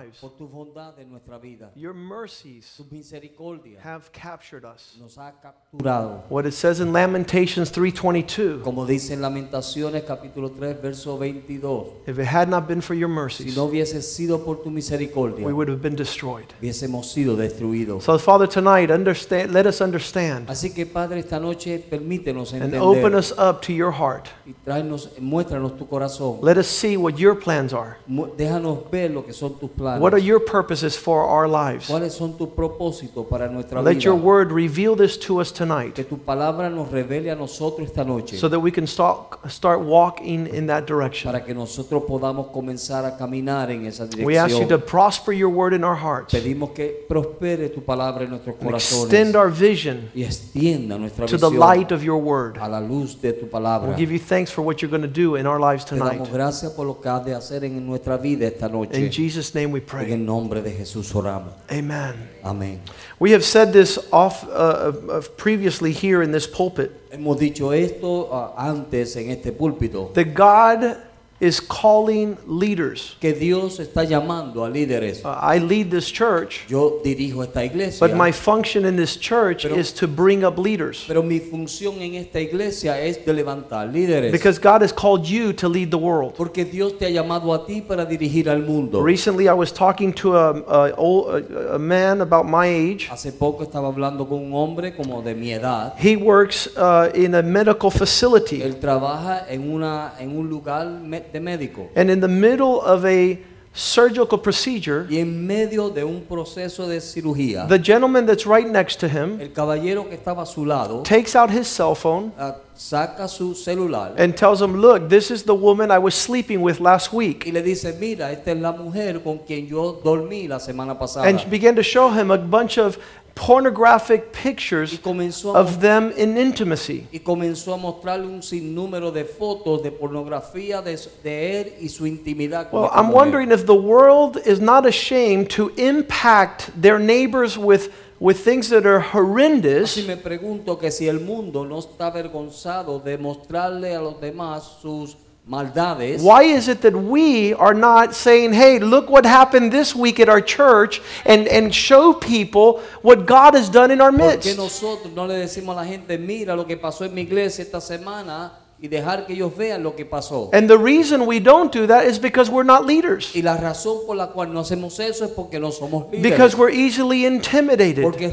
Lives. por tu bondad en nuestra vida. Your mercies Tu misericordia have captured us. nos ha capturado. What it says in Lamentations 3:22, Como dice en Lamentaciones capítulo 3 verso 22, if it had not been for your si mercies, no hubiese sido por tu misericordia, we would have been destroyed. hubiésemos sido destruidos. So Father, tonight understand let us understand Así que Padre, esta noche permítenos and open us up to your heart. y tráenos, muéstranos tu corazón. Let us see what your plans are. Déjanos ver lo que son tus planes. What are your purposes for our lives? ¿Cuáles son tus propósitos para nuestra Let your word reveal this to us Que tonight tu palabra nos revele a nosotros esta noche. so that we can start start walking in that direction. para que nosotros podamos comenzar a caminar en esa We ask you to prosper your word in our hearts Pedimos que prospere tu palabra en nuestros and extend our vision y extienda nuestra to the light of your word. a la luz de tu palabra. We'll give you thanks for what you're going to do in our lives Te damos tonight. gracias por lo que has de hacer en nuestra vida esta noche. In Jesus' name we En pray. el nombre de Jesús oramos. Amen. Amén. We have said this off uh, uh, uh, previously here in this pulpit Hemos dicho esto ah, antes en este púlpito, that God is calling leaders. que Dios está llamando a líderes. Uh, I lead this church, Yo dirijo esta iglesia, but my function in this church Pero- is to bring up leaders pero mi función en esta iglesia es de levantar líderes. because God has called you to lead the world. Porque Dios te ha llamado a ti para dirigir al mundo. Recently, I was talking to a, a, old, a, a man about my age. Hace poco estaba hablando con un hombre como de mi edad. He works uh, in a medical facility. Él trabaja en, una, en un lugar me- de médico. And in the middle of a surgical procedure, Y en medio de un proceso de cirugía, the gentleman that's right next to him el caballero que estaba a su lado takes out his cell phone ah, saca su celular and tells him, Look, this is the woman I was sleeping with last y week. le dice, mira, esta es la mujer con quien yo dormí la semana pasada. And began to show him a bunch of pornographic Y pictures comenzó, a, of them in intimacy. y comenzó a mostrarle un sinnúmero de fotos de pornografía de, de él y su intimidad Well, I'm wondering if the world is not ashamed to impact their neighbors with, with things that are horrendous Así me pregunto que si el mundo no está avergonzado de mostrarle a los demás sus maldades, Why is it that we are not saying, hey, look what happened this week at our church and, and show people what God has done in our ¿por qué midst? nosotros no le decimos a la gente, mira lo que pasó en mi iglesia esta semana y dejar que ellos vean lo que pasó? And the reason we don't do that is because we're not leaders, Y la razón por la cual no hacemos eso es porque no somos because líderes. we're easily intimidated, Porque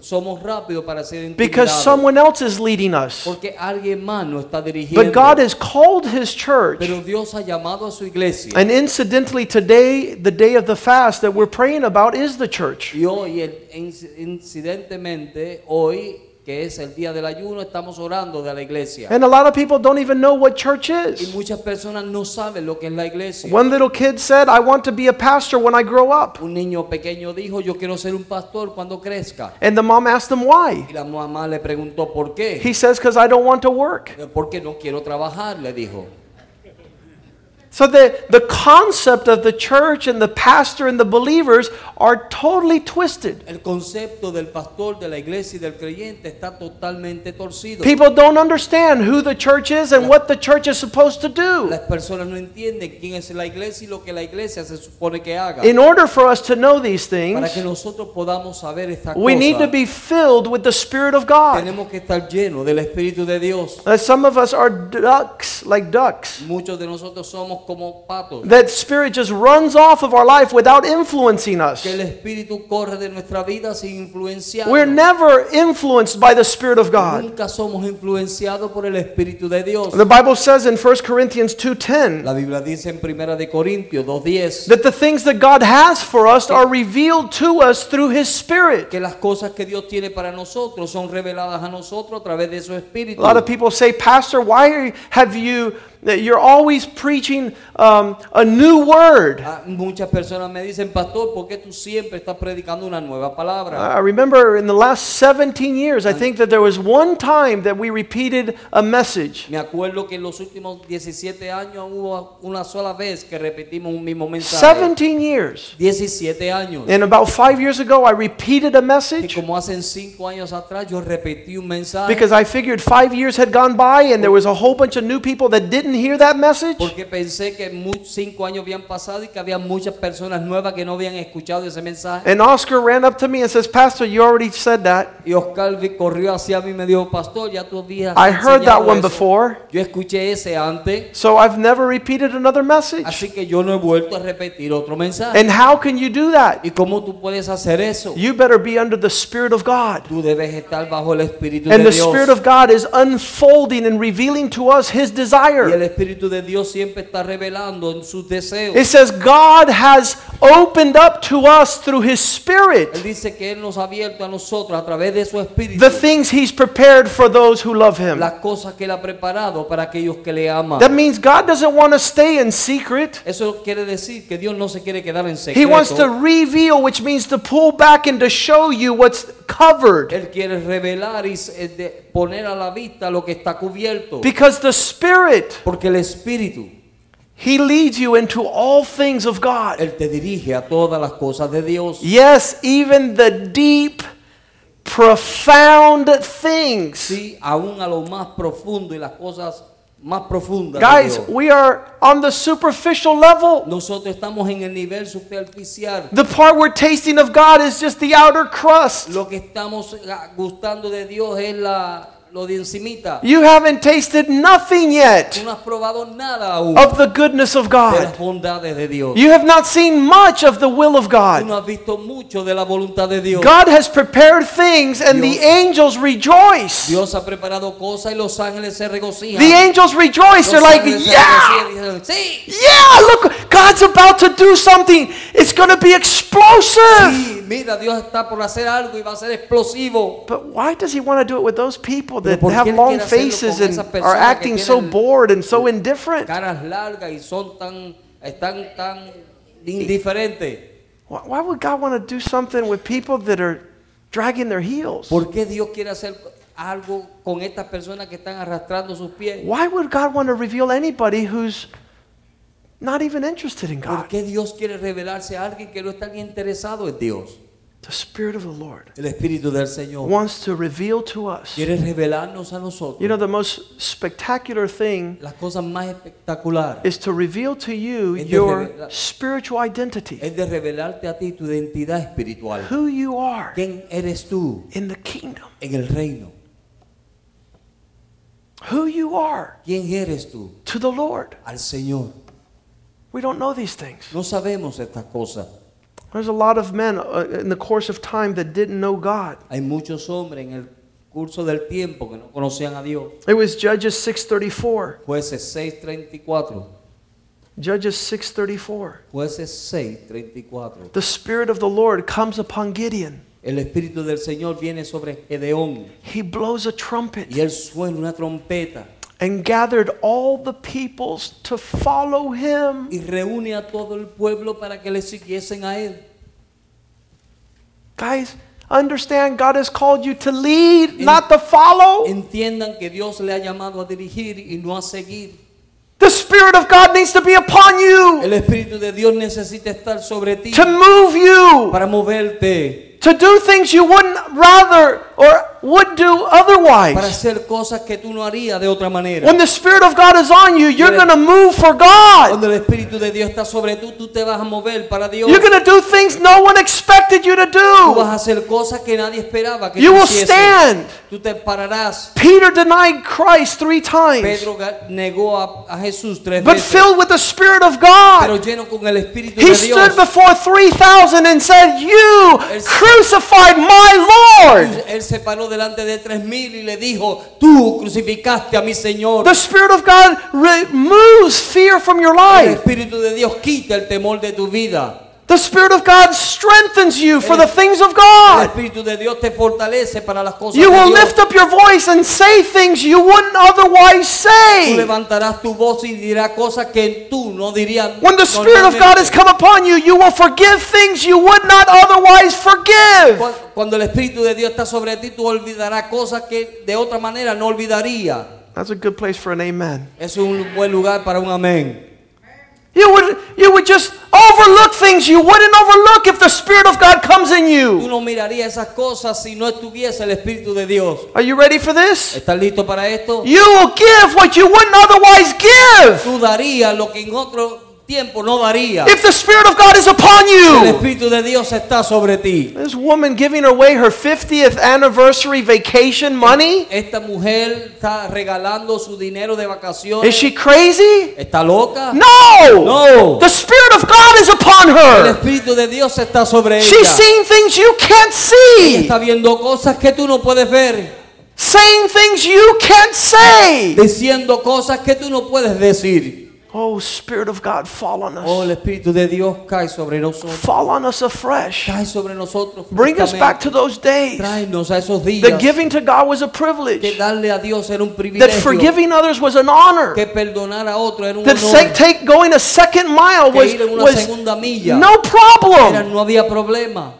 somos rápidos para ser because intimidados. someone else is leading us. Porque alguien más nos está dirigiendo. But God has called His church. Pero Dios ha llamado a su iglesia. And incidentally, today, the day of the fast that we're praying about is the church. Y hoy, incidentemente, hoy, que es el día del ayuno, estamos orando de la iglesia. And a lot of people don't even know what church Y is. muchas personas no saben lo que es la iglesia. One little kid said, I want to be a pastor when I grow up. Un niño pequeño dijo, yo quiero ser un pastor cuando crezca. And the mom asked him why. Y la mamá le preguntó, ¿por qué? He says, Because I don't want to work. Porque no quiero trabajar, le dijo. So the, the concept of the church and the pastor and the believers are totally twisted. El concepto del pastor, de la iglesia y del creyente está totalmente torcido. People don't understand who the church is and what the church is supposed to do. Las personas no entienden quién es la iglesia y lo que la iglesia se supone que haga. In order for us to know these Para things, que nosotros podamos saber esta we need to be filled with the Spirit of God. tenemos que estar llenos del Espíritu de Dios. Uh, some of us are ducks, like ducks. Muchos de nosotros somos como patos. That Spirit just runs off of our life without influencing us. Que el Espíritu corre de nuestra vida sin. We're never influenced by the Spirit of God. Nunca somos influenciados por el Espíritu de Dios. The Bible says in 1 Corinthians 2:10 La Biblia dice en Primera de Corintios 2:10 that the things that God has for us are revealed to us through His Spirit. que las cosas que Dios tiene para nosotros son reveladas a nosotros a través de su Espíritu. A lot of people say, Pastor, why have you you're always preaching um, a new word. Ah, muchas personas me dicen, pastor, ¿por qué tú siempre estás predicando una nueva palabra? I remember in the last 17 years, I think that there was one time that we repeated a message. Me acuerdo que en los últimos 17 años hubo una sola vez que repetimos un mismo mensaje. 17 years. 17 años. And about five years ago, I repeated a message como hace 5 años atrás yo repetí un mensaje because I figured five years had gone by and there was a whole bunch of new people that didn't hear that message. porque pensé que 5 años habían pasado y que había muchas personas nuevas que no habían escuchado ese mensaje. And Oscar ran up to me and says, Pastor, you already said that. Y Oscar corrió hacia mí y me dijo, pastor, ya tú habías I heard that one eso". before. Yo escuché ese antes, So I've never repeated another message. así que yo no he vuelto a repetir otro mensaje. And how can you do that? ¿Y cómo tú puedes hacer eso? You better be under the Spirit of God. Tú debes estar bajo el Espíritu And de the Spirit of God is unfolding and revealing to us His y el. Espíritu de Dios siempre está revelando en sus deseos. It says God has opened up to us through His Él Spirit dice que Él nos ha abierto a nosotros a través de su Espíritu the things He's prepared for those who love Him. las cosas que Él ha preparado para aquellos que le aman. That means God doesn't want to stay in secret. Eso quiere decir que Dios no se quiere quedar en He wants to reveal, which means to pull back and to show you what's covered. Él quiere revelar y eh, poner a la vista lo que está cubierto. Because the Spirit, Porque el Espíritu, He leads you into all things of God. Él te dirige a todas las cosas de Dios. Yes, even the deep, profound things. Sí, aún a lo más profundo y las cosas más profundas. de Guys, Dios. we are on the superficial level. Nosotros estamos en el nivel superficial. The part we're tasting of God is just the outer crust. Lo que estamos gustando de Dios es la, lo de encimita. You haven't tasted nothing Tú yet no has probado nada aún of the goodness of de las God. bondades de Dios. You have not seen much of the will of Tú God. no has visto mucho de la voluntad de Dios. God has prepared things and the Dios- angels rejoice. Dios ha preparado cosas y los ángeles se regocijan. The angels rejoice. They're like, ángeles se yeah, regocijan y dicen, sí, yeah, look, God's about to do something. It's going to be explosive. sí, mira, Dios está por hacer algo y va a ser explosivo. But why does he want to do it with those people that have long faces and are acting so bored and so indifferent? Caras largas y son tan, están tan indiferentes. Why why would God want to do something with people that are dragging their heels? ¿Por qué Dios quiere hacer algo con estas personas que están arrastrando sus pies? Why would God want to reveal anybody who's not even interested in ¿Por God? qué Dios quiere revelarse a alguien que no está ni interesado en Dios? The Spirit of the Lord El Espíritu del Señor wants to reveal to us. quiere revelarnos a nosotros You know, the most spectacular thing las cosas más espectaculares. is to reveal to you Es de your revelar- spiritual identity, Es de revelarte a ti tu identidad espiritual. who you are ¿Quién eres tú in the kingdom, en el reino? who you are ¿Quién eres tú to the Lord. al Señor? We don't know these things. No sabemos estas cosas. There's a lot of men uh, in the course of time that didn't know God. Hay muchos hombres en el curso del tiempo que no conocían a Dios. It was Judges 6:34. Jueces 6:34. Judges 6:34. Jueces 6:34. The spirit of the Lord comes upon Gideon. El Espíritu del Señor viene sobre Gedeón He blows a trumpet y él suena una trompeta and gathered all the peoples to follow him. y reúne a todo el pueblo para que le siguiesen a él. Guys, understand God has called you to lead, not to follow. Entiendan que Dios le ha llamado a dirigir y no a seguir. The spirit of God needs to be upon you El Espíritu de Dios necesita estar sobre ti to move you para moverte, to do things you wouldn't rather or would do para otherwise. hacer cosas que tú no harías de otra manera. When the spirit of God is on you, you're going to move for God. Cuando el Espíritu de Dios está sobre tú, tú te vas a mover para Dios. You're going to do things no one expected you to Tú vas do. a hacer cosas que nadie esperaba que You will hicieses. stand. Tú te pararás. Peter denied Christ three times, Pedro negó a, a Jesús tres but veces, filled with the Spirit of pero God. lleno con el Espíritu He de stood before 3,000 and said, You Él- crucified my Lord. Él se paró delante de tres mil y le dijo, tú crucificaste a mi Señor. The Spirit of God removes fear from your El life. Espíritu de Dios quita el temor de tu vida. The Spirit of God strengthens you for the things of El God. Espíritu de Dios te fortalece para las cosas You de will Dios. lift up your voice and say things you wouldn't otherwise Tú say. levantarás tu voz y dirás cosas que tú no dirías. When the Spirit of God has normalmente. come upon you, you will forgive things you would not otherwise forgive. Cu- Cuando el Espíritu de Dios está sobre ti, tú olvidarás cosas que de otra manera no olvidaría. That's a good place for an amen. Es un buen lugar para un amén. You would, you would just overlook things you wouldn't overlook if the Spirit of God comes in Tú you. no mirarías esas cosas si no estuviese el Espíritu de Dios. Are you ready for this? ¿Estás listo para esto? You will give what you wouldn't otherwise give Tú darías lo que en otro tiempo no daría. if the Spirit of God is upon El you. Espíritu de Dios está sobre ti. This woman giving away her 50th anniversary vacation money? Esta mujer está regalando su dinero de vacaciones. Is she crazy? ¿Está loca? No! No. The Spirit of God is upon El her. Espíritu de Dios está sobre ella. She's seeing things you can't Ella see, está viendo cosas que tú no puedes ver. saying things you can't say. Diciendo cosas que tú no puedes decir. Oh, Spirit of God, fall on us. Oh, el. Espíritu de Dios cae sobre nosotros. Fall on us afresh. Cae sobre nosotros. Bring us back to those days. Tráenos a esos días. That giving to God was a privilege. que darle a Dios era un privilegio. That forgiving others was an honor. que perdonar a otro era un That honor. say, take going a second mile was, ir en una was no Era- problem. no había problema.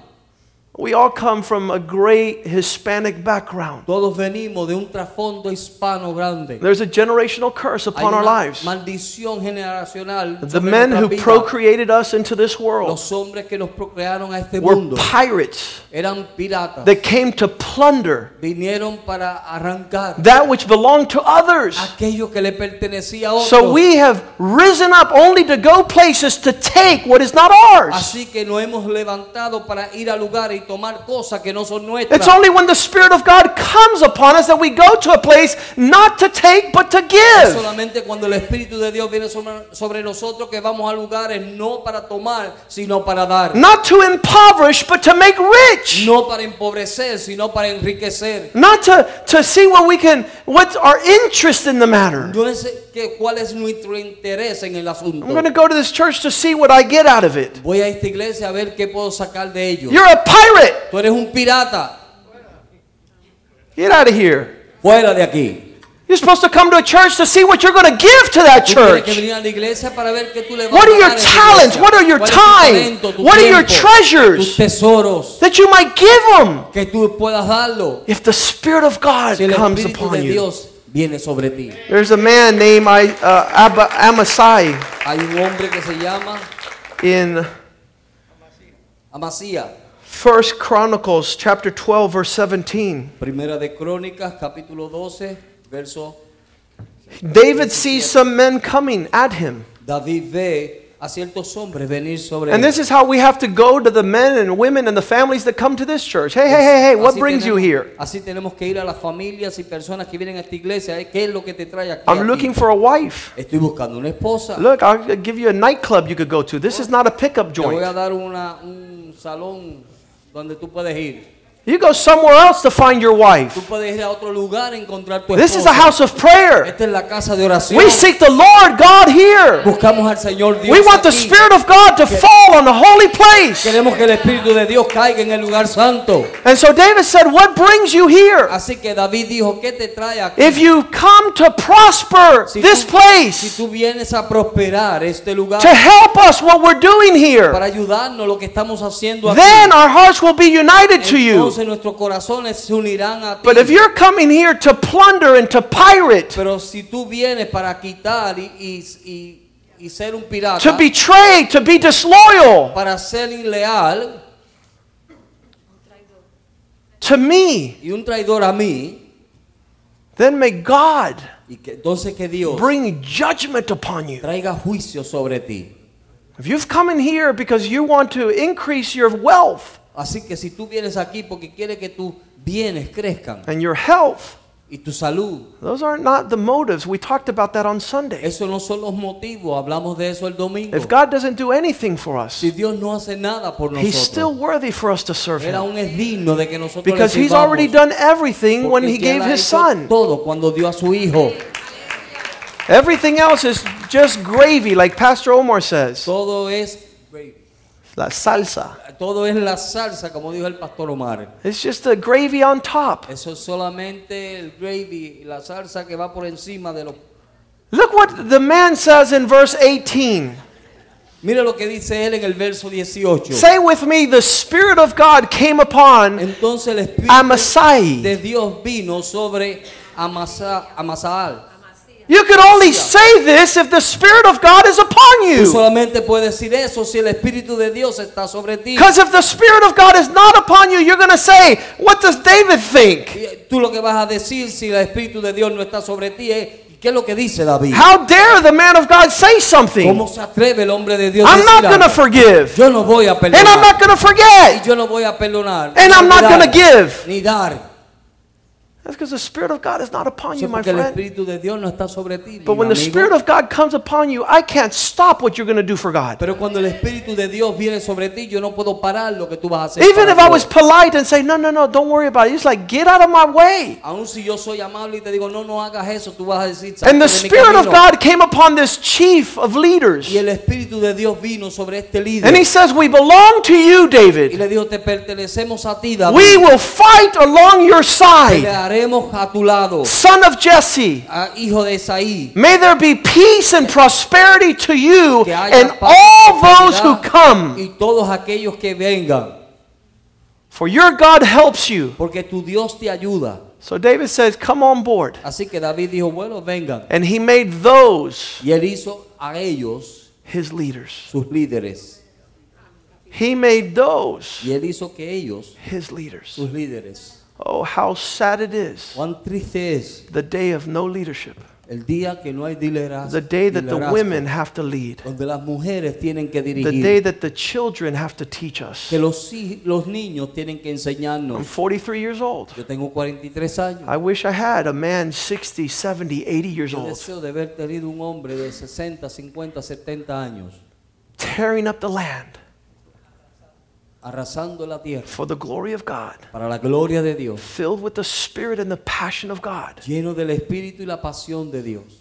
We all come from a great Hispanic background. Todos venimos de un trasfondo hispano grande. There's a generational curse upon our una lives. maldición generacional. The men who vidas. procreated us into this world Los hombres que nos procrearon a este were mundo pirates eran piratas. that came to plunder Vinieron para arrancar that which belonged to others. aquello que le pertenecía a otros. So we have risen up only to go places to take what is not ours. Así que nos hemos levantado para ir a lugares tomar cosas que no son nuestras. It's only when the Spirit of God comes upon us that we go to a place not to take but to give. solamente cuando el Espíritu de Dios viene sobre, nosotros que vamos a lugares no para tomar, sino para dar. Not to impoverish but to make rich. No para empobrecer, sino para enriquecer. Not to, to see what we can, what's our interest in the matter. No es que cuál es nuestro interés en el asunto. I'm going to go to this church to see what I get out of it. Voy a esta iglesia a ver qué puedo sacar de ellos. You're a pirate. Tú eres un pirata. Get out of here. Fuera de aquí. You're supposed to come to a church to see what you're going to give to that Tú tienes que church. venir a la iglesia para ver qué tú le vas What are your dar a esa talents? What are your ¿Cuál time? What are your treasures? That you might give them Que tú puedas darlo. if the Spirit of God comes upon you. Dios viene sobre ti. There's a man named uh, Amasai Hay un hombre que se llama in Amasía. First Chronicles chapter 12 verse 17. Primera de Crónicas, capítulo 12, verso. David sees some men coming at him. David ve a ciertos hombres venir sobre And this is how we have to go to the men and women and the families that come to this church. Hey, hey, hey, hey, what Así brings you here? Así tenemos que ir a las familias y personas que vienen a esta iglesia. ¿eh? ¿Qué es lo que te trae aquí? I'm looking for a wife. Estoy buscando una esposa. Look, I'll give you a nightclub you could go to. This is not a pickup Te voy a joint. dar una, un salón donde tú puedes ir. You go somewhere else to find your wife. puedes ir a otro lugar a encontrar tu This is a house of prayer. Esta es la casa de oración. We seek the Lord God here. Buscamos al Señor Dios. We want the. Spirit of God to fall on the holy place. Queremos que el Espíritu de Dios caiga en el lugar santo. And so David said, What brings you here? Así que David dijo, ¿qué te trae aquí? If you come to prosper si, this tú, si place, tú vienes a prosperar este lugar to help us what we're doing here, para ayudarnos lo que estamos haciendo aquí, then our hearts will be united to you. entonces nuestros corazones se unirán a ti. But if you're coming here to plunder and to pirate, Pero si tú vienes para quitar y, y, y- y ser un pirata, to betray, to be disloyal para ser to me, y un traidor a mí, then may God y que entonces que Dios bring judgment upon you. traiga juicio sobre ti. If you've come in here because you want to increase your wealth Así que si tú vienes aquí porque quieres que tus bienes crezcan and your health, y tu salud, those are not the motives. We talked about that on Sunday. esos no son los motivos. Hablamos de eso el domingo. If God doesn't do anything for us, Si Dios no hace nada por He's still worthy for us to serve Him. aún es digno de que nosotros Because He's already done everything when He gave His Son. Todo cuando dio a su hijo. Everything else is just gravy, like Pastor Omar says. Todo es La salsa. Todo es la salsa, como dijo el pastor Omar. It's just the gravy on top. Eso es solamente el gravy, la salsa que va por encima de los... Look what the man says in verse 18. Mire lo que dice él en el verso 18. Say with me, the Spirit of God came upon Entonces el Espíritu Amasai. de Dios vino sobre Amasa, Amasaal. You could only say this if the Spirit of God is upon Tú you. solamente puedes decir eso si el Espíritu de Dios está sobre ti. Because if the Spirit of God is not upon you, you're going to say, What does David think? Y Tú lo que vas a decir si el Espíritu de Dios no está sobre ti es, ¿qué es lo que dice David? How dare the man of God say something? ¿Cómo se atreve el hombre de Dios a I'm not going to forgive. Yo no voy a And I'm not going to Y forget. yo no voy a perdonar. And I'm not gonna give. Ni dar. That's because the Spirit of God is not upon you, my friend. Espíritu de Dios no ti. But when the. Spirit of God comes upon you, I can't stop what you're going to do for God. Pero cuando el Espíritu de Dios viene sobre ti, yo no puedo parar lo que tú vas a hacer. Even if I was polite and say, No, no, no, don't worry about it. It's like, Get out of my way. Aun si yo soy amable y te digo, no, no hagas eso, tú vas a decir, And the "Salte de mi Spirit of. God came upon this chief of leaders. Y el Espíritu de Dios vino sobre este líder. And he says, We belong to you, David. y le dijo, te pertenecemos a ti, David. We will fight along your side, Pelearemos a tu lado, son of Jesse. a hijo de Esaí. May there be peace and prosperity to you Que haya and paz y all those who prosperidad come. Y todos aquellos que vengan. For your God helps you. Porque tu Dios te ayuda. So David says, Come on board. Así que David dijo, bueno, vengan. And he made those Y él hizo a ellos his leaders. sus líderes. He made those Y él hizo que ellos, his leaders. sus líderes. Oh, how sad it is. Cuán triste es The day of no leadership. el día que no hay liderazgo. The day that the liderazgo, women have to lead. donde las mujeres tienen que The day that the children have to teach us. que los, hij- los niños tienen que I'm enseñarnos. 43 years old. Yo tengo 43 años. I wish I had a man 60, 70, 80 years Yo old deseo de haber tenido un hombre de 60, 50, 70 años tearing up the land arrasando la tierra for the glory of God, para la gloria de Dios, filled with the spirit and the passion of God. lleno del espíritu y la pasión de Dios.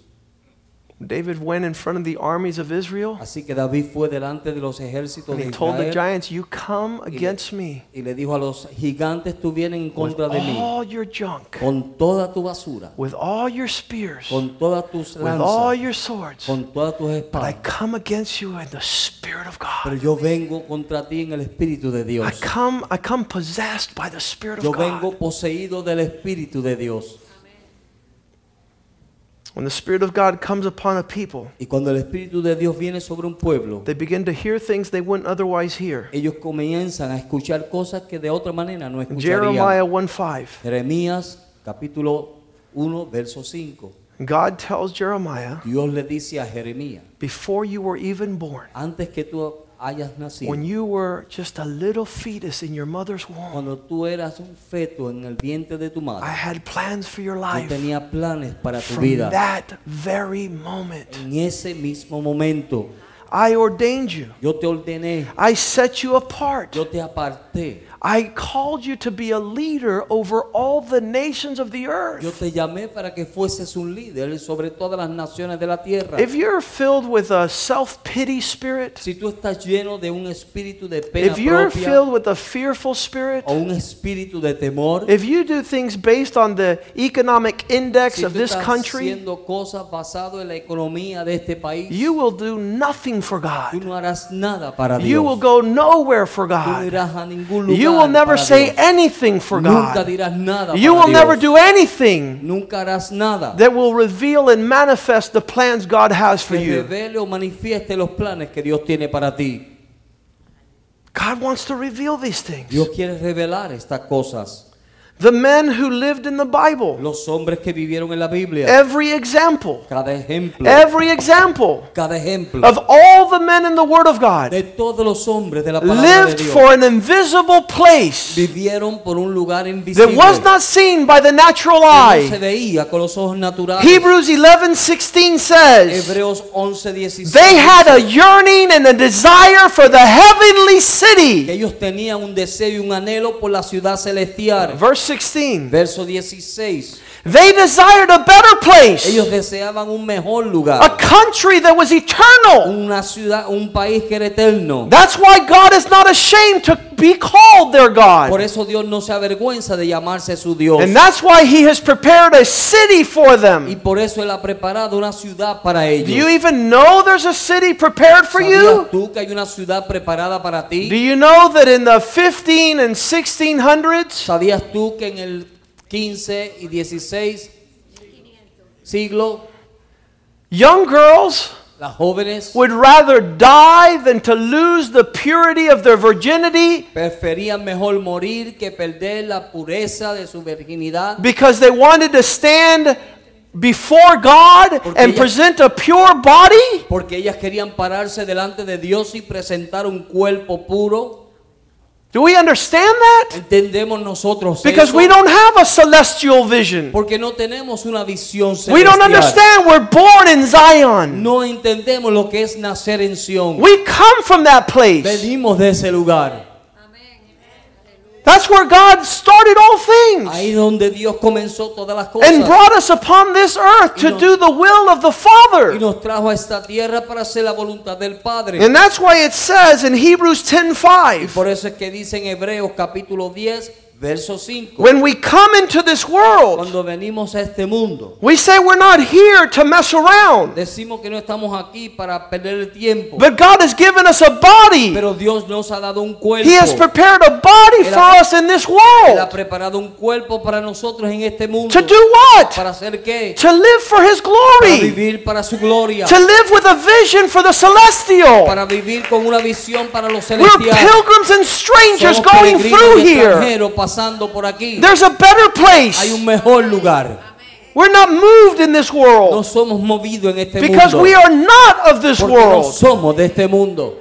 David went in front of the armies of Israel Así que David fue delante de los ejércitos and de he told the giants, You come against me y le dijo a los gigantes, tú vienes en with contra de mí all your junk, con toda tu basura, with all your spears, con todas tus with all your swords. con todas tus But I come against you in the spirit of God. Pero yo vengo contra ti en el espíritu de Dios. I come, I come possessed by the spirit Yo of vengo God. poseído del espíritu de Dios. When the spirit of God comes upon a people, Y cuando el Espíritu de Dios viene sobre un pueblo, they begin to hear things they wouldn't otherwise hear. ellos comienzan a escuchar cosas que de otra manera no Jeremiah escucharían. 1 5. Jeremías capítulo 1, verso 5. God tells Jeremiah, Dios le dice a Jeremías, Before you were even born, antes que tú hayas nacido, when you were just a little fetus in your mother's womb, cuando tú eras un feto en el vientre de tu madre. I had plans for your yo life. tenía planes para tu vida. From that very moment, En ese mismo momento, I ordained you. yo te ordené, I set you apart. yo te aparté, I called you to be a leader over all the nations of the yo earth. te llamé para que fueses un líder sobre todas las naciones de la tierra. If you're filled with a self pity spirit, Si tú estás lleno de un espíritu de pena if you're propia filled with a fearful spirit, o un espíritu de temor, if you do things based on the economic index si of this country, haciendo cosas basadas en la economía de este país, you will do nothing for tú God. no harás nada para You will go nowhere for Tú no God. irás a ningún lugar You will never say anything for God. You will never do anything Nunca harás nada that will reveal and manifest the plans God has for you. o los que Dios tiene para ti. God wants to reveal these things. Dios quiere revelar estas cosas. The men who lived in the Bible, Los hombres que vivieron en la Biblia, every example, cada ejemplo, every example cada ejemplo of all the men in the Word of God de todos los hombres de la palabra de lived Dios. for an invisible place vivieron por un lugar invisible. that was not seen by the natural que no se eye. veía con los ojos naturales. Hebrews 11 16 says, Hebreos 11, 16. They had a yearning and a desire for the heavenly que city. ellos tenían un deseo y un anhelo por la ciudad celestial. Verse 16. Verso 16. They desired a better place, Ellos deseaban un mejor lugar. a country that was eternal. Una ciudad, un país que era eterno. That's why God is not ashamed to be called their God. Por eso Dios no se avergüenza de llamarse su Dios. And that's why He has prepared a city for them. Y por eso Él ha preparado una ciudad para ellos. Do you even know there's a city prepared for ¿Sabías you? tú que hay una ciudad preparada para ti? Do you know that in the 15 and 1600s, ¿Sabías tú que en el 15 y 16 siglo young girls las jóvenes would rather die than to lose the purity of their virginity preferían mejor morir que perder la pureza de su virginidad? because they wanted to stand before God Porque and present a pure body? Porque ellas querían pararse delante de Dios y presentar un cuerpo puro. Do we understand that? Entendemos nosotros Because eso? we don't have a celestial vision. Porque no tenemos una visión We don't understand we're born in Zion. No entendemos lo que es nacer en Sion. We come from that place. Venimos de ese lugar. That's where God started all things Ahí donde Dios comenzó todas las and brought us upon this earth to nos- do the will of the Y Father. nos trajo a esta tierra para hacer la voluntad del Padre. And that's why it says in Hebrews Y 10:5, por eso es que dice en Hebreos capítulo 10, verso 5. when we come into this world, Cuando venimos a este mundo, we say we're not here to mess around. decimos que no estamos aquí para perder el tiempo. But God has given us a body. Pero Dios nos ha dado un cuerpo. He has prepared a body Él for ha- us in this Él ha world. preparado un cuerpo para nosotros en este mundo. To do what? ¿Para hacer qué? To live for His Para glory. vivir para su gloria. To live with a vision for the celestial. Para vivir con una visión para los We're pilgrims and strangers Somos going through here. Extranjeros pasando por aquí. There's a better Hay place. un mejor lugar. We're not moved in this No world somos movidos en este because mundo. we are not of this Porque no world. somos de este mundo.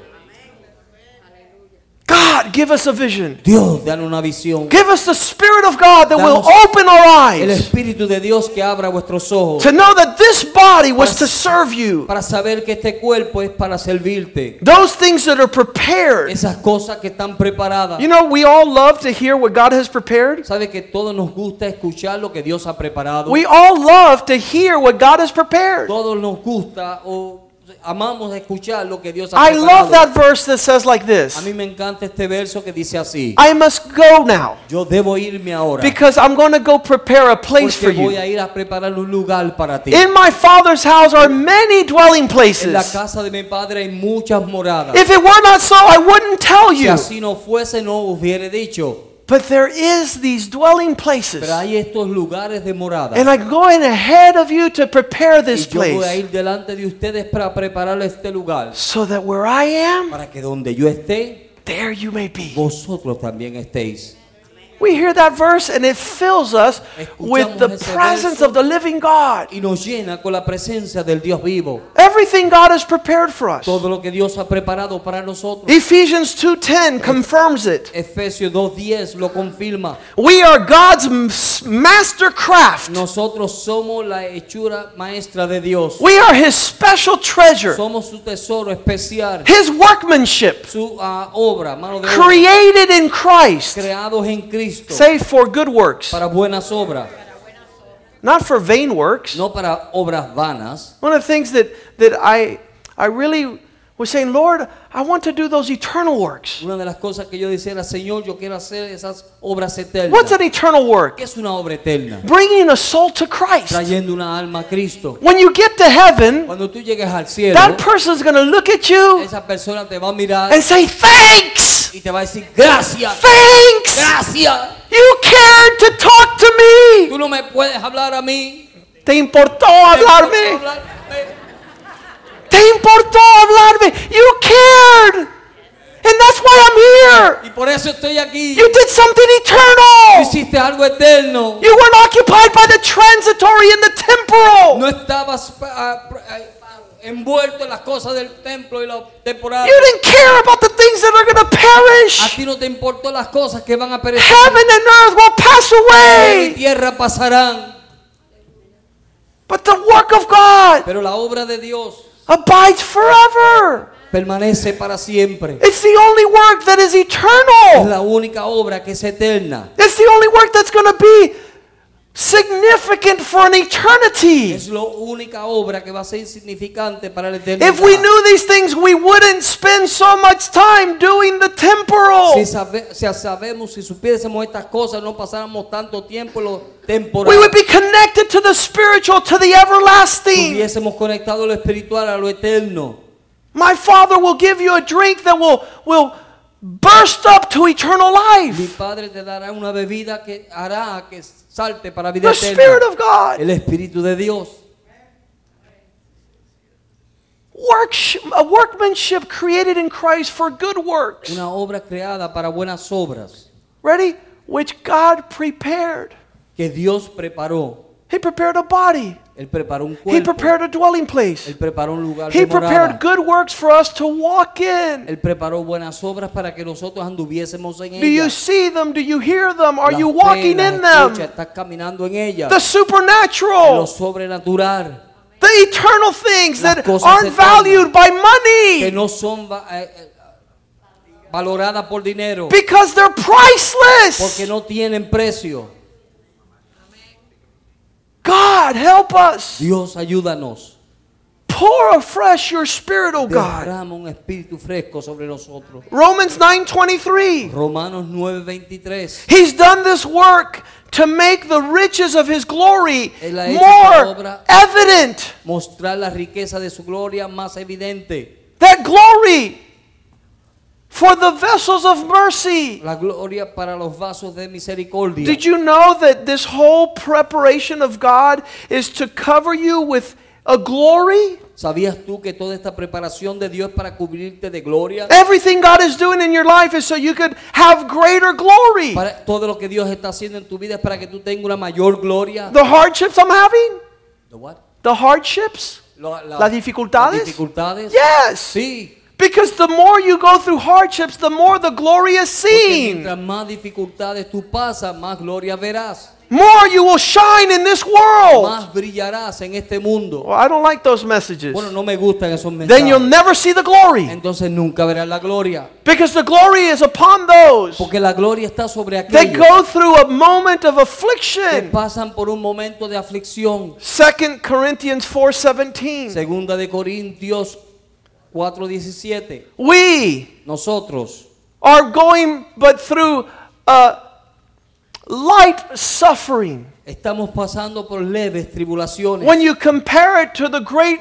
God, give us a vision. Dios, dan una visión. Give us the Spirit of God that will open our eyes. El eyes Espíritu de Dios que abra vuestros ojos. to know that this body was to serve you. Para saber que este cuerpo es para servirte. Those things that are prepared. Esas cosas que están preparadas. You know, we all love to hear what God has prepared. ¿Sabe que todos nos gusta escuchar lo que Dios ha preparado? We all love to hear what God has prepared. Todos nos gusta o amamos escuchar lo que Dios ha I love that verse that says like A this mí me encanta este verso que dice así. I must go now Yo debo irme ahora. because I'm going to go prepare a place for Porque voy you. a ir a preparar un lugar para ti. In my Father's house are many dwelling En la places. casa de mi padre hay muchas moradas. If it were not so, I wouldn't tell Si you. así no fuese, no hubiera dicho. But there is these dwelling places. Pero hay estos lugares de morada. And I'm going ahead of you to prepare this Y yo voy a place ir delante de ustedes para preparar este lugar. so that where I am, Para que donde yo esté, there you may be. vosotros también estéis. We hear that verse and it fills us with the ese presence verso. of the living God. Y nos llena con la presencia del Dios vivo. Everything God has prepared for us. Todo lo que Dios ha preparado para nosotros. Ephesians 2:10 confirms it. Efesios 2.10 lo confirma. We are God's m- master craft. Nosotros somos la hechura maestra de Dios. We are his special treasure. Somos su tesoro especial. His workmanship Su ah, obra, mano de obra. created in Christ. Creados en Cristo. Say for good works, Para buenas obras. not for vain works. No para obras vanas. One of the things that that I I really was saying, Lord, I want to do those eternal works. Una de las cosas que yo decía era, Señor, yo quiero hacer esas obras eternas. What's an eternal work? ¿Qué es una obra eterna? Bringing a soul to Christ. Trayendo una alma a Cristo. When you get to heaven, Cuando tú llegues al cielo, that person's going to look at you esa persona te va a mirar and say, Thanks! Y te va a decir, gracias, Thanks! gracias. You cared to talk to me. Tú no me puedes hablar a mí. Te importó hablarme. Te importó hablarme. You cared. And that's why I'm here. Y por eso estoy aquí. You did something eternal. hiciste algo eterno. You weren't occupied by the transitory and the temporal. No estabas ah, ah, envuelto en las cosas del templo y lo temporal. You didn't care about the things that are going to A perish. ti no te importó las cosas que van a perecer. Heaven and earth will pass y away. tierra pasarán. But the work of God Pero la obra de Dios abides forever. permanece para siempre. It's the only work that is Es eternal. la única obra que es eterna. It's the only work that's going to be significant for an eternity. Es la única obra que va a ser insignificante para la eternidad. If we knew these things, we wouldn't spend so much time doing the temporal. Si, sabe- si sabemos, si supiésemos estas cosas, no pasáramos tanto tiempo lo temporal. We would be connected to the spiritual, to the everlasting. Hubiésemos conectado lo espiritual a lo eterno. My Father will give you a drink that will, will burst up to eternal Mi life. Padre te dará una bebida que hará que salte para vida The Spirit of God. El Espíritu de Dios. Worksh- a workmanship created in Christ for good works. Una obra creada para buenas obras Ready? Which God prepared. que Dios preparó. He prepared a body. Él preparó un He prepared a dwelling place. Él preparó un lugar He de morada. prepared good works for us to walk in. Él preparó buenas obras para que nosotros anduviésemos en Do you ellas. see them? Do you hear them? Are Las you ves, walking las in escuchas, them? Estás caminando en ellas. The Lo supernatural, sobrenatural. the eternal things Las that cosas aren't eternas. valued by Que money no son va- eh, eh, valoradas por dinero. because they're Porque priceless. no tienen precio. God, help us. Dios, ayúdanos. Pour afresh your spirit, oh God. Derrama un espíritu fresco sobre nosotros. Romans 9:23. Romanos 9:23. He's done this work to make the riches of his glory Él ha hecho esta obra. more evident. Mostrar la riqueza de su gloria más evidente. That glory for the vessels of mercy. La gloria para los vasos de misericordia. Did you know that this whole preparation of God is to cover you with a glory? ¿Sabías tú que toda esta preparación de Dios es para cubrirte de gloria? Everything God is doing in your life is so you could have greater glory. Para, todo lo que Dios está haciendo en tu vida es para que tú tengas una mayor gloria. The hardships I'm having, The what? the hardships, Lo- la- las dificultades. las dificultades. Yes. Sí. Because the more you go through hardships, the more the glory is Porque seen. mientras más dificultades tú pasas, más gloria verás. More you will shine in this world. Más brillarás en este mundo. Well, I don't like those messages. Bueno, no me gustan esos Then you'll never see the glory. Entonces nunca verás la gloria. Because the glory is upon those Porque la gloria está sobre that aquellos go through a moment of que affliction. pasan por un momento de aflicción. 2 Corinthians 4:17. Segunda de Corintios 4:17. We Nosotros are going but through a light suffering. estamos pasando por leves tribulaciones. When you compare it to the great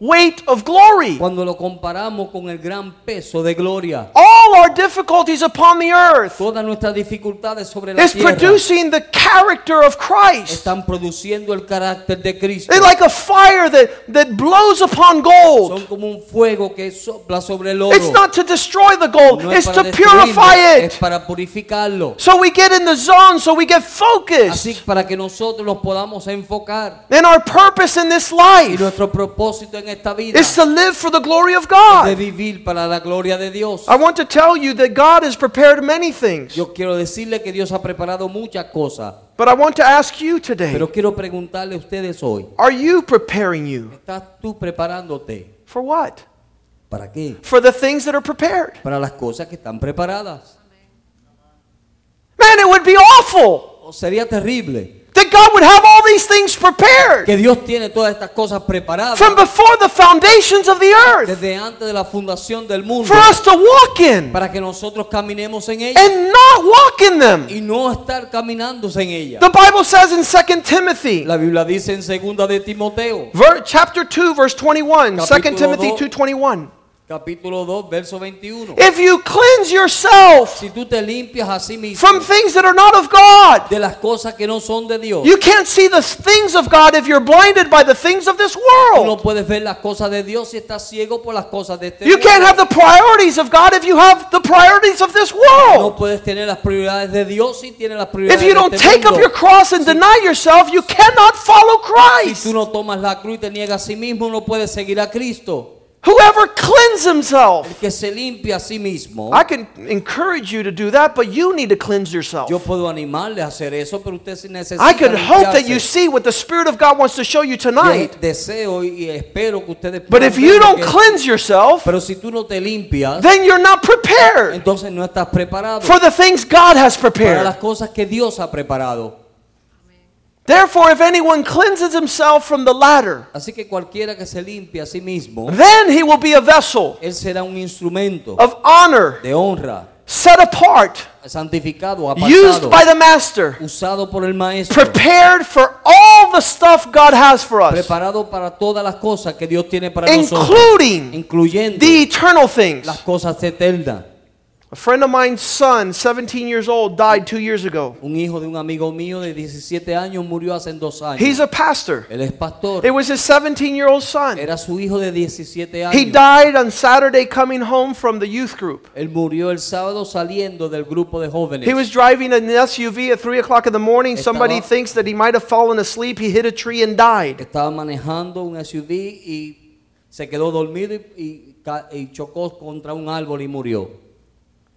weight of glory. Cuando lo comparamos con el gran peso de gloria. All our difficulties upon the earth Todas nuestras dificultades sobre la is tierra producing the character of Christ. están produciendo el carácter de Cristo. It's like a fire that, that blows upon gold. Son como un fuego que sopla sobre el oro. It's not to destroy the gold, no it's to purify destruirlo, es it. para purificarlo. So we get in the zone, so we get Así focused. para que nosotros nos podamos enfocar. And our purpose in this Y life nuestro propósito en esta vida is to live for the glory of de God. vivir para la gloria de Dios. I want to tell you that God has prepared many things, Yo quiero decirle que Dios ha preparado muchas cosas, but I want to ask you today pero quiero preguntarle a ustedes hoy, are you preparing you? ¿estás tú preparándote? For what? ¿Para qué? For the things that are prepared. Para las cosas que están preparadas. Man, it would be awful O sería terrible that God would have all these things prepared que Dios tiene todas estas cosas preparadas from before the foundations of the earth desde antes de la fundación del mundo for us to walk in para que nosotros caminemos en and not walk in them. y no estar caminándose en. The Bible says in 2 Timothy, La Biblia dice en segunda de Timoteo, ver- chapter 2, verse 21, 2 Capítulo Timothy dos. 2.21. capítulo 2, verso 21. If you cleanse yourself Si tú te limpias a sí mismo from things that are not of God, de las cosas que no son de Dios, you can't see the things of God if you're blinded by the things of this tú no world. puedes ver las cosas de Dios si estás ciego por las cosas de este You can't mundo. have the priorities of God if you have the priorities of this No world. puedes tener las prioridades de Dios si tienes las If prioridades you de don't este take up mundo. your cross and deny yourself, you cannot follow Si Christ. tú no tomas la cruz y te niegas a sí mismo, no puedes seguir a Cristo. Whoever cleans himself. El que se limpia a sí mismo. I can encourage you to do that, but you need to cleanse yourself. Yo puedo animarle a hacer eso, pero usted necesita I could hope that you see what the Spirit of God wants to show you Yo tonight. deseo y espero que ustedes But if you don't cleanse yourself, Pero si tú no te limpias, then you're not prepared entonces no estás preparado for the things God has para las prepared. cosas que Dios ha preparado. Therefore, if anyone cleanses himself from the latter, Así que cualquiera que se limpie a sí mismo, then he will be a vessel él será un instrumento of honor, de honra, set apart, santificado, used by the master, usado por el maestro, prepared for all the stuff God has for us, preparado para todas las cosas que Dios tiene para nosotros, including incluyendo the eternal things. las cosas eternas. A friend of mine's son, 17 years old, died two years ago. Un hijo de un amigo mío de 17 años murió hace dos años. He's a pastor. Él es pastor. It was his 17 year old son. Era su hijo de 17 años. He died on Saturday coming home from the youth group. Él murió el sábado saliendo del grupo de jóvenes. He was driving an SUV at 3 o'clock in the morning. Somebody thinks that he might have fallen asleep. He hit a tree and died. Estaba manejando un SUV y se quedó dormido y, y y chocó contra un árbol y murió.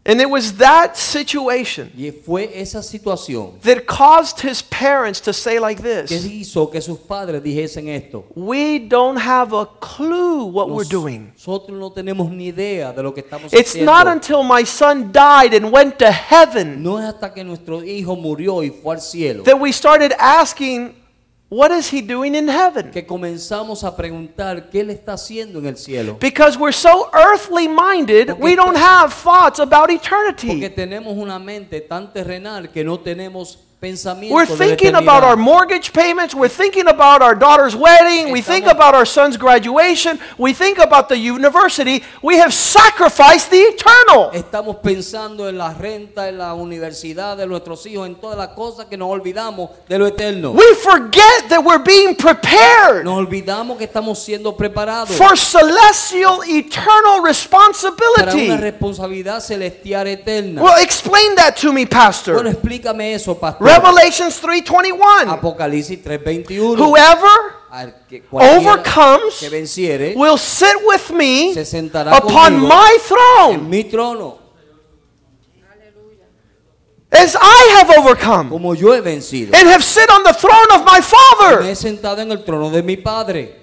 And it was that situation Y fue esa situación that caused his parents to say like que this hizo que sus padres dijesen esto. We don't have a clue what we're doing. Nosotros no tenemos ni idea de lo que estamos It's haciendo. not until my son died and went to heaven No es hasta que nuestro hijo murió y fue al cielo that we started asking, What is he doing in heaven? que comenzamos a preguntar qué él está haciendo en el cielo. Because we're so earthly minded, Porque we don't have thoughts about Porque eternity. tenemos una mente tan terrenal que no tenemos We're thinking about our mortgage payments. We're thinking about our daughter's wedding. We think about our son's graduation. We think about the university. We have sacrificed the eternal. Estamos pensando en la renta, en la universidad de nuestros hijos, en todas las cosas que nos olvidamos de lo eterno. We forget that we're being prepared Nos olvidamos que estamos siendo preparados for celestial, eternal responsibility. para una responsabilidad celestial eterna. Well, explain that to me, pastor. Bueno, explícame eso, pastor. Revelations 3:21. Apocalipsis 3:21. Whoever Al que cualquiera overcomes que venciere will sit with me se upon my en throne mi trono, as I have overcome como yo he vencido. and have sit on the throne of my Me Father. he sentado en el trono de mi Padre.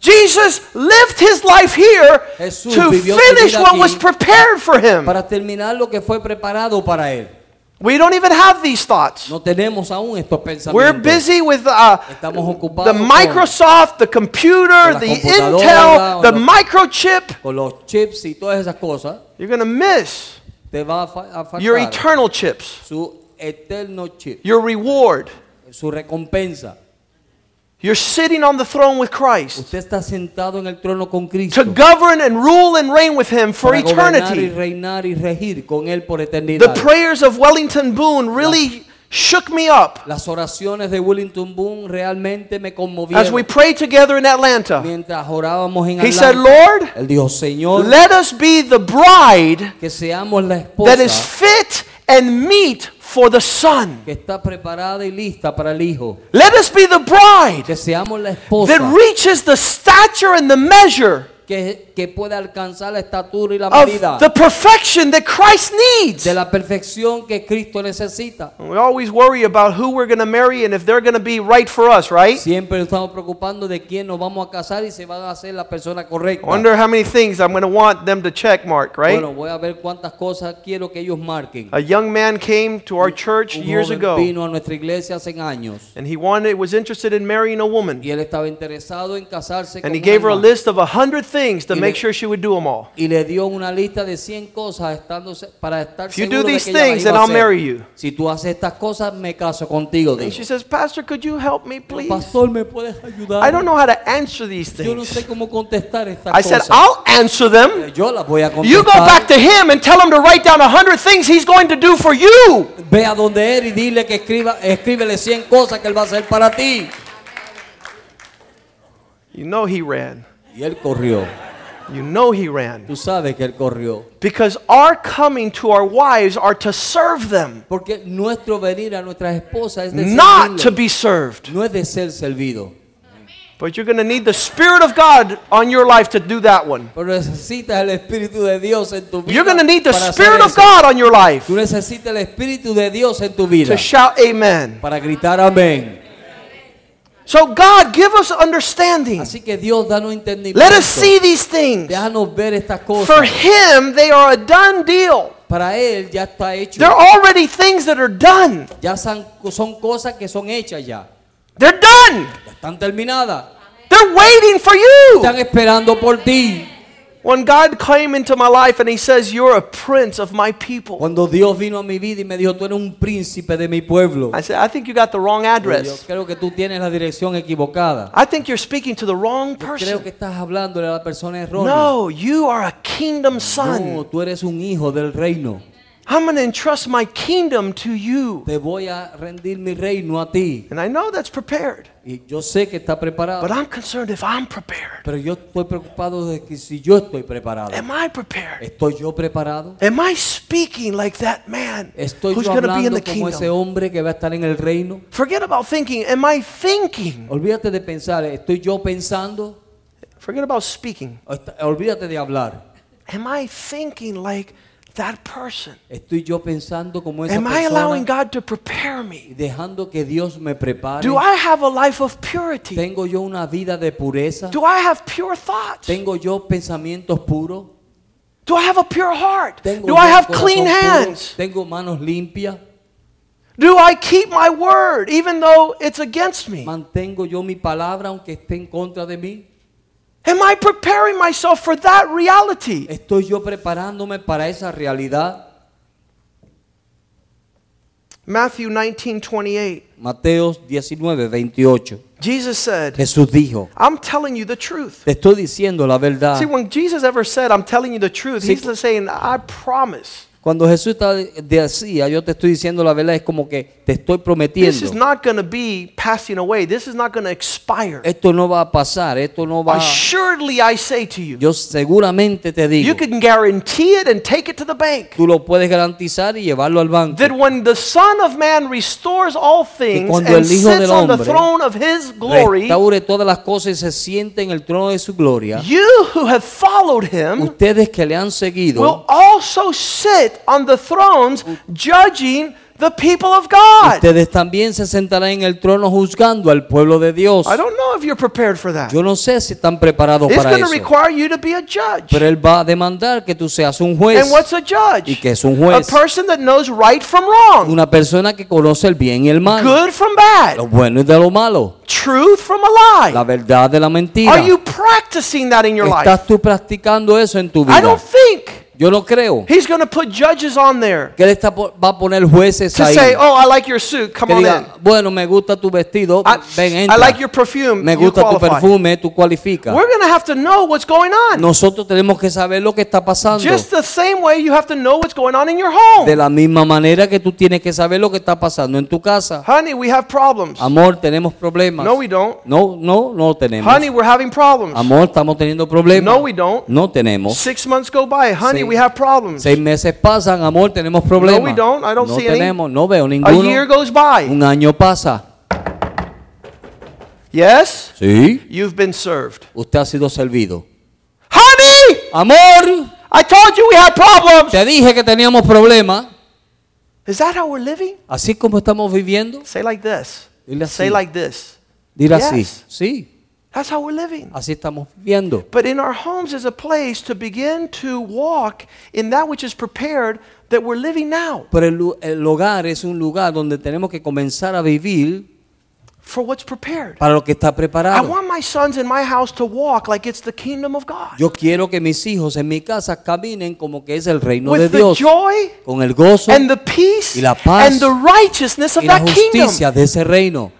Jesus lived his life here Jesús to finish what was prepared for him. Para terminar lo que fue preparado para él. We don't even have these thoughts. No tenemos aún estos pensamientos. We're busy with uh, the Microsoft, the computer, the Intel, the los- microchip. con los chips y todas esas cosas. You're going to miss Te va a, a your eternal chips, su eterno chip, your reward. su recompensa. You're sitting on the throne with Christ Usted está sentado en el trono con Cristo. to govern and rule and reign with him for para gobernar y eternity. reinar y regir con él por eternidad. The prayers of Wellington Boone really shook me up Las oraciones de Wellington Boone realmente me conmovieron. as we prayed together in Atlanta. Mientras orábamos en Atlanta, He said, Lord, él dijo, Señor, let us be the bride que seamos la that is fit and meet for the Son. que está preparada y lista para el hijo. Let us be the bride Que seamos la esposa that reaches the stature and the measure que, que pueda alcanzar la estatura y la of medida the perfection that Christ needs. de la perfección que Cristo necesita. We always worry about who we're going to marry and if they're going to be right for us, right? Siempre estamos preocupando de quién nos vamos a casar y se van a hacer la persona correcta. I wonder how many things I'm going to want them to check mark, right? Bueno, voy a ver cuántas cosas quiero que ellos marquen. A young man came to our church Un years joven ago vino a nuestra iglesia hace años and he wanted was interested in marrying a woman. y él estaba interesado en casarse And con he gave her a list of a hundred things to make sure she would do them all. y le dio una lista de 100 cosas estándose- para estar If you seguro do de these que ella las things, iba then a I'll hacer. marry you. Si tú haces estas cosas, me caso contigo. And dijo. she says, Pastor, could you help me, please? Pastor, ¿me puedes ayudar? I don't know how to answer these Yo no things. sé cómo contestar estas I said, cosas. I'll answer them. Yo las voy a contestar. You go back to him and tell him to write down a hundred things he's going to do for you. Ve a donde él y dile que escriba, escríbele 100 cosas que él va a hacer para ti. You know he ran. Y él corrió. You know he ran. Tú sabes que él corrió. Because our coming to our wives are to serve them, Porque nuestro venir a nuestras esposas es de not to be served. No es de ser servido. But you're going to need the Spirit of God on your life to do that one. Pero necesitas el Espíritu de Dios en tu vida. You're going to need the Spirit of. God on your life Tú necesitas el Espíritu de Dios en tu vida to shout amen. para gritar amén. So, God, give us understanding. Así que Dios danos entendimiento. Let us see these things. Déjanos ver estas cosas. For Him, they are a done deal. Para Él ya está hecho. They're already things that are done. Ya son, son cosas que son hechas ya. They're done. Ya están terminadas. They're waiting for you. Están esperando por ti. When God came into my life and He says, You're a prince of my people, Cuando Dios vino a mi vida y me dijo, tú eres un príncipe de mi pueblo. I said, I think you got the wrong Yo address. creo que tú tienes la dirección equivocada. I think you're speaking to the wrong Creo person. que estás de la persona errónea. No, you are a kingdom No, son. tú eres un hijo del reino. I'm going to entrust my kingdom to you. Te voy a rendir mi reino a ti. And I know that's prepared, Y yo sé que está preparado. but I'm concerned if I'm prepared. Pero yo estoy preocupado de que si yo estoy preparado. Am I prepared? ¿Estoy yo preparado? Am I speaking like that man ¿Estoy who's yo going to be in the como ese kingdom? hombre que va a estar en el reino? Forget about thinking. Am I thinking? Olvídate de pensar, ¿estoy yo pensando? Forget about speaking. Olvídate de hablar. Am I thinking like that person? ¿Estoy yo pensando como esa Am I allowing? God to prepare me? Dejando que Dios me prepare. Do I have a life of purity? ¿Tengo yo una vida de pureza? Do I have pure thoughts? ¿Tengo yo pensamientos puros? Do I have a pure heart? ¿Tengo Do I have clean puro? hands? ¿Tengo manos limpias? Do I keep my word even though it's against me? ¿Mantengo yo mi palabra aunque esté en contra de mí? Am I preparing myself for that reality? ¿Estoy yo preparándome para esa realidad? Matthew 19 28. Mateos 19, 28. Jesus said, Jesús dijo, I'm telling you the truth. te estoy diciendo la verdad. See, when Jesus ever said, I'm telling you the truth, Sí. he's just saying, I promise. Cuando Jesús está- decía, yo te estoy diciendo la verdad, es como que te estoy This is prometiendo. not going to be passing away. This is not going to expire. Esto no va a pasar, esto no va. Assuredly, I say to you, Yo seguramente te digo, you can guarantee it and take it to the bank. tú lo puedes garantizar y llevarlo al banco. That when the Son of Man restores all things and sits on the throne of His glory, Restaure todas las cosas y se siente en el trono de su gloria. you who have followed Him Ustedes que le han will seguido, also sit on the thrones judging the people of God. ustedes también se sentarán en el trono juzgando al pueblo de Dios. I don't know if you're prepared for that. Yo no sé si están preparados It's para going to eso. require you to be a judge. Pero Él va a demandar que tú seas un juez. And what's a judge? ¿Y qué es un A juez? person that knows right from wrong, Una persona que conoce el bien y el mal, good from bad, lo bueno y de lo malo, truth from a la lie. verdad de la mentira. Are you practicing that in your life? ¿Estás tú practicando eso en tu I vida? don't think Yo no creo he's going to put judges on there que Él está va a poner jueces to ahí. say, "Oh, I like your suit. Come que on in. diga, bueno, me gusta tu vestido, I, ven, I entra. like your perfume. me gusta tu qualify." perfume, tú cualificas. We're going to have to know what's going on. Nosotros tenemos que saber lo que está pasando. Just the same way you have to know what's going on in your home. De la misma manera que tú tienes que saber lo que está pasando en tu casa. Honey, we have problems. Amor, tenemos problemas. No, we don't. No, no, no tenemos. Honey, we're having problems. Amor, estamos teniendo problemas. No, we don't. No tenemos. Six months go by. Honey, Sí. We have problems. Seis meses pasan, amor, tenemos problemas. No, we don't. I don't no see any. tenemos, no veo A ninguno. year goes by. Un año pasa. Yes? Sí. You've been served. Usted ha sido servido. Honey, Amor, I told you we had problems. te dije que teníamos problemas. Is that how we're living? Así como estamos viviendo. Say like this. Dile Say así. like this. Dile así. Yes. Sí, That's how we're living. así estamos viviendo. But in our homes is a place to begin to walk in that which is prepared that we're living now Pero el, el hogar es un lugar donde tenemos que comenzar a vivir for what's prepared. para lo que está I preparado. want my sons in my house to walk like it's the kingdom of God. Yo quiero que mis hijos en mi casa caminen como que es el reino de With the Dios. joy Con el gozo and the peace y la paz and the righteousness of y la that kingdom. justicia de ese reino.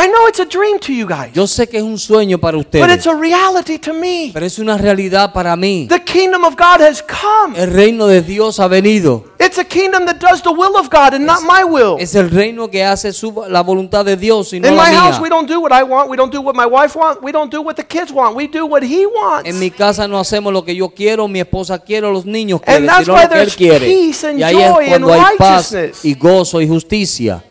I know it's a dream to you guys, Yo sé que es un sueño para but ustedes, it's a reality to me. pero es una realidad para mí. The kingdom of God has come. El reino de Dios ha venido. It's a kingdom that does the will of God and not my will. Es el reino que hace su- la voluntad de Dios y no In la my house, we mía. don't do what I want. We don't do what my wife wants. We don't do what the kids want. We do what He wants. En mi casa no hacemos lo que yo quiero, mi esposa quiere, los niños And quieren, that's sino why lo que él there's quiere. peace and Y ahí es joy cuando and hay paz righteousness. y gozo y justicia.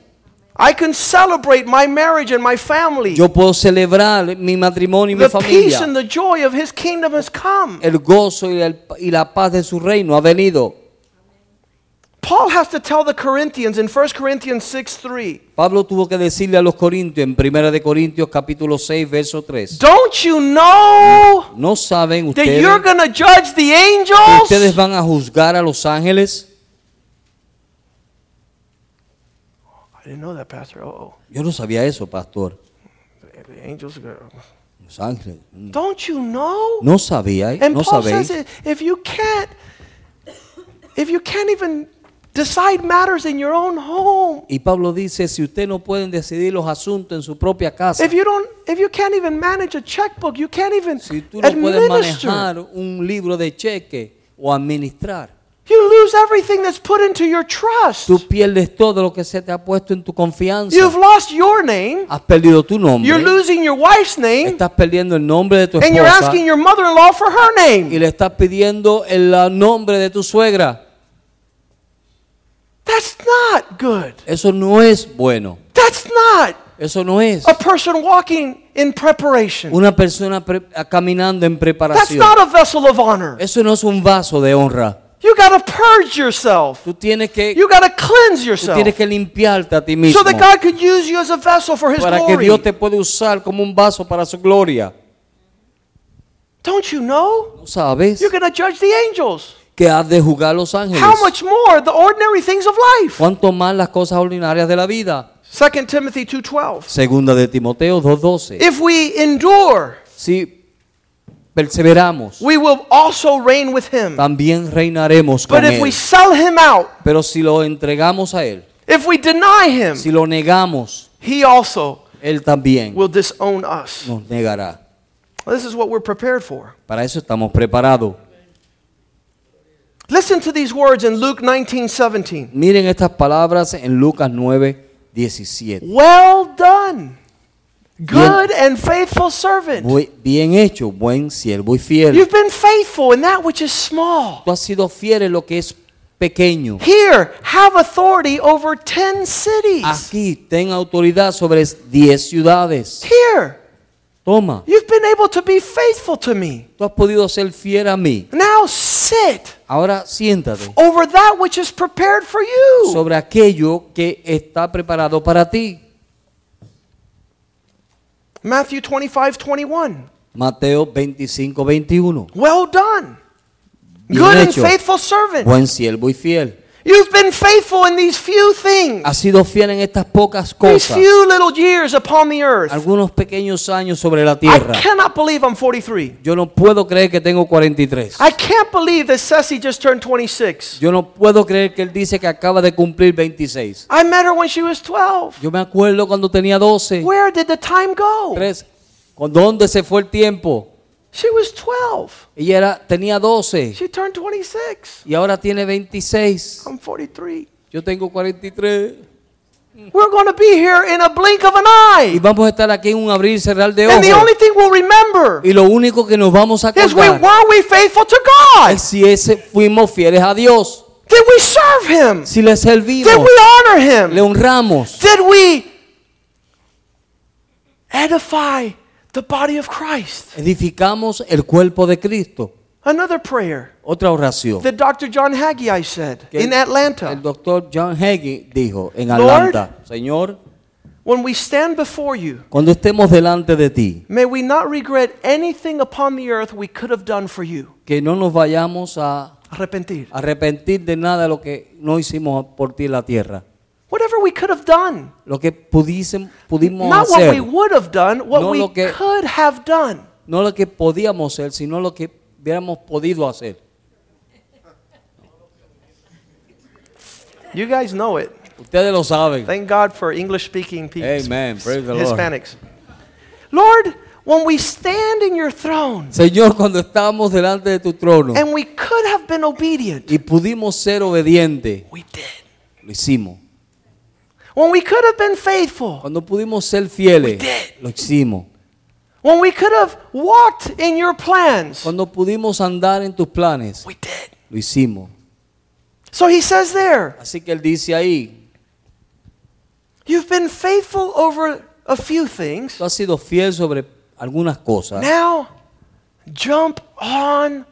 I can celebrate my marriage and my family. Yo puedo celebrar mi matrimonio y mi the peace familia. and the joy of his kingdom has come. El gozo y, el- y la paz de su reino ha venido. Paul has to tell the Corinthians in 1 Corinthians 6 3. Pablo tuvo que decirle a los corintios en 1 de Corintios capítulo 6 verso 3. Don't you know ¿No saben that ustedes you're going to judge the que ustedes angels? van a juzgar a los ángeles? Didn't know that, Pastor. Oh, Yo no sabía eso, pastor. the angels. are Los ángeles. mm. Don't you know? No sabía, And no Paul says if you can't, if you can't even decide matters in your own home, Y Pablo dice, si ustedes no pueden decidir los asuntos en su propia casa, if you don't, if you can't even manage a checkbook, you can't even si tú no puedes administer. manejar un libro de cheque o administrar, You lose everything that's put into your trust. tú pierdes todo lo que se te ha puesto en tu confianza. You've lost your name. Has perdido tu nombre, You're losing your wife's name, estás perdiendo el nombre de tu and you're esposa asking your mother-in-law for her y name. le estás pidiendo el nombre de tu suegra. That's not good. Eso no es bueno. That's not Eso no es a person walking in preparation. una persona caminando en That's preparación. not a vessel of honor. Eso no es un vaso de honra. You got to purge yourself. Tú tienes que, You got to cleanse tú yourself tienes que limpiarte a ti mismo so that God could use you as a vessel for His para que glory. Dios te pueda usar como un vaso para su gloria. Don't you know? ¿No sabes You're judge the angels. que has de jugar los ángeles? How much more the ordinary things of life? ¿Cuánto más las cosas ordinarias de la vida? 2 Timothy 2:12. Segunda de Timoteo 2.12. If we endure, Si perseveramos, we will also reign with him. también reinaremos con But if we Él. sell him out, Pero si lo entregamos a Él, if we deny him, si lo negamos, he also Él también will disown us. nos negará. This is what we're prepared for. Para eso estamos preparados. Listen to these words in Luke 19:17. Miren estas palabras en Lucas 9, 17. Well done, good and faithful servant. Bien hecho, buen siervo y fiel. You've been faithful in that which is small. Tú has sido fiel en lo que es pequeño. Here, have authority over 10 cities. Aquí ten autoridad sobre 10 ciudades. Here, Toma, you've been able to be faithful to me. tú has podido ser fiel a mí. Now sit Ahora siéntate over that which is prepared for you. sobre aquello que está preparado para ti. Matthew 25, 21. Mateo 25, 21. Well done, Bien good and faithful servant. Buen siervo y fiel. You've been faithful in these few things, Has sido fiel en estas pocas these cosas. few little years upon the earth. Algunos pequeños años sobre la I tierra. cannot believe I'm 43. Yo no puedo creer que tengo 43. I can't believe that Ceci just turned 26. Yo no puedo creer que él dice que acaba de cumplir 26. I met her when she was 12. Yo me acuerdo cuando tenía 12. Where did the time go? Tres. ¿Con dónde se fue el tiempo? She was 12. Ella era, tenía 12 She turned 26. y ahora tiene 26. I'm 43. Yo tengo 43. We're going to be here in a blink of an Y eye. vamos a estar aquí en un abrir y cerrar de And the ojos. only thing we'll remember Y lo único que nos vamos a is we, acordar were we faithful to God? es si ese fuimos fieles a Dios. Did we serve Him? Si le servimos, Did we honor le Him? honramos. Did we edify the body of Christ? Edificamos el cuerpo de Cristo. Another prayer Otra oración. that Dr. John Haggai said que in Atlanta. El doctor John Hagee dijo en Lord, Atlanta, Señor, When we stand before you, cuando estemos delante de ti, may we not regret anything upon the earth we could have done for you. que no nos vayamos a Arrepentir. arrepentir de nada de lo que no hicimos por ti en la tierra. Whatever we could have done. Lo que pudiesen, pudimos Not what we would have done, what No we que- could have done. no lo que podíamos hacer, sino lo que hubiéramos podido hacer. You guys know it. Ustedes lo saben. Thank God for English speaking people. Amen. Praise the Lord. Hispanics. Lord, when we stand in your throne Señor, cuando estábamos delante de tu trono and we could have been obedient, y pudimos ser obedientes, we did. lo hicimos. When we could have been faithful, Cuando pudimos ser fieles, lo hicimos. when we could have walked in your plans, Cuando pudimos andar en tus planes, we did. lo hicimos. So he says there, Así que él dice ahí, You've been faithful over a few things. Tú has sido fiel sobre algunas cosas. Now, jump on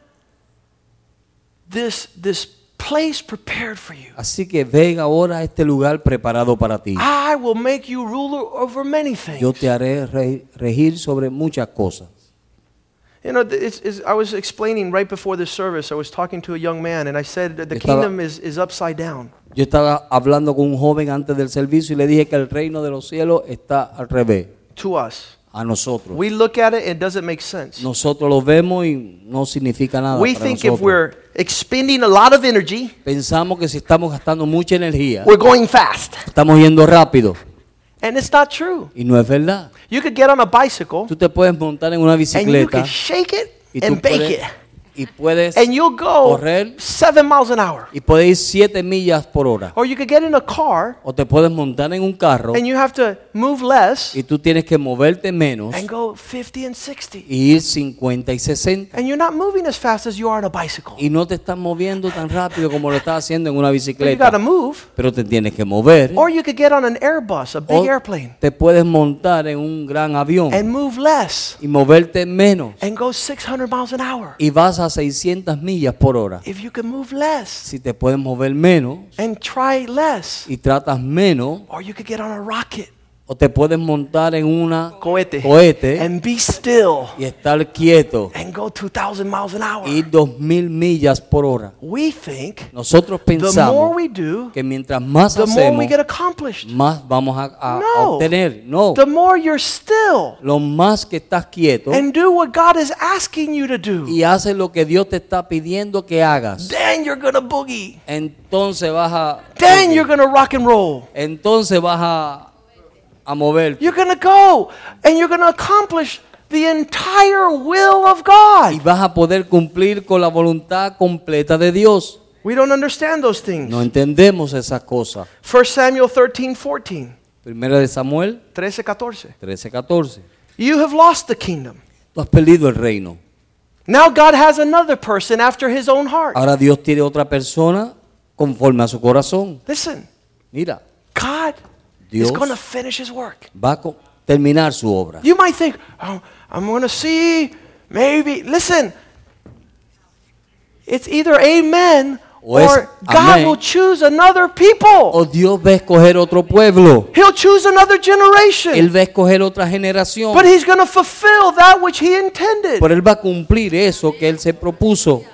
this, this place prepared for you. Así que ven ahora a este lugar preparado para ti. I will make you ruler over many things. Yo te haré re- regir sobre muchas cosas. You know, it's, it's, I was explaining right before this service, I was talking to a young man, and I said that the kingdom is, is upside down. Yo estaba hablando con un joven antes del servicio y le dije que el reino de los cielos está al revés, to us. A nosotros. We look at it, it doesn't make sense. Nosotros lo vemos y no significa nada. we para think if nosotros. we're expending a lot of energy, Pensamos que si estamos gastando mucha energía, we're going fast. estamos yendo rápido. And it's not true. Y no es verdad. You could get on a bicycle Tú te puedes montar en una and you bicicleta could shake it y tú and bake puedes, it. y puedes And you'll go correr seven miles an hour. y puedes ir 7 millas por hora. Or you could get in a car O te puedes montar en un carro and you have to move less y tú tienes que moverte menos and go 50 and 60. y ir 50 y 60. And you're not moving as fast as you are on a bicycle. Y no te estás moviendo tan rápido como lo estás haciendo en una But you bicicleta. move. Pero te tienes que mover. Or you could get on an Airbus, a big O airplane, te puedes montar en un gran avión and move less y moverte menos. and go 600 miles an hour. Y vas a 600 millas por hora. If you can move less Si te puedes mover menos and try less, y tratas menos, or you could get on a rocket, o te puedes montar en una cohete, cohete and be still y estar quieto and go 2,000 miles an hour. y ir 2000 millas por hora. We think Nosotros the more pensamos we do, que mientras más the more hacemos, we get accomplished. más vamos a, a- No. obtener. No, The more you're still lo más que estás quieto and do what God is asking you to do, y haces lo que Dios te está pidiendo que hagas, then you're to boogie. entonces vas a Then you're going to rock and roll. entonces vas a, a mover You're going to go and you're going to accomplish the entire will of God. y vas a poder cumplir con la voluntad completa de Dios. We don't understand those things. No entendemos esas cosas. 1 Samuel 13, 14, Primera de Samuel 13, 14. 13, 14. You have lost the kingdom. Tú has perdido el reino. Now God has another person after his own heart. Ahora Dios tiene otra persona conforme a su corazón. Listen, Mira, God Dios is going to finish his work. va a co- terminar su obra. You might think, oh, I'm going to see, maybe. Listen, it's either amen O es or God amén. will choose another people. O Dios va a escoger otro pueblo. He'll choose another Él generation. va a escoger otra generación. But he's going to fulfill that which he intended. Pero Él va a cumplir eso que Él se propuso.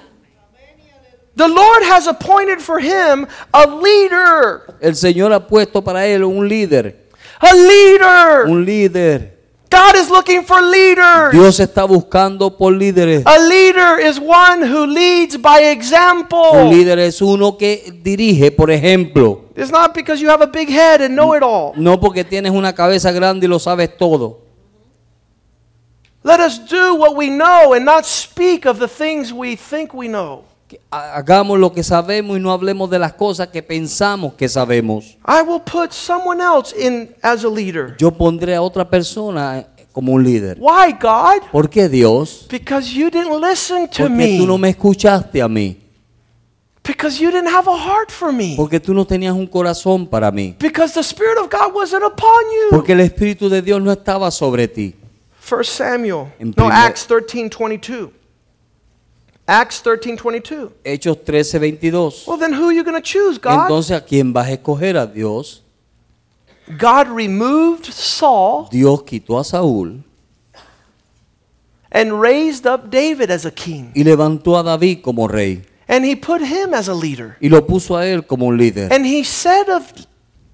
The Lord has appointed for him a leader. El Señor ha puesto para Él un líder. A leader. Un líder. God is looking for leaders. Dios está buscando por líderes. A leader is one who leads by example. Un líder es uno que dirige, por ejemplo. It's not because you have a big head and know it all. No porque tienes una cabeza grande y lo sabes todo. Let us do what we know and not speak of the things we think we know. Hagamos lo que sabemos y no hablemos de las cosas que pensamos que sabemos. I will put someone else in as a leader. Yo pondré a otra persona como un líder. Why, God? ¿Por qué Dios? Because you didn't listen to Porque tú no me. me escuchaste a mí. Because you didn't have a heart for me. Porque tú no tenías un corazón para mí. Because the Spirit of God wasn't upon you. Porque el Espíritu de Dios no estaba sobre ti. 1 Samuel. En No, primer- Acts 13 22. Acts 13 22. Hechos 13, 22. Well, then who are you going to choose, God? Entonces, ¿a quién vas a escoger? A Dios. God removed Saul Dios quitó a Saúl and raised up David as a king. y levantó a David como rey. And he put him as a leader. Y lo puso a él como un líder. And he said of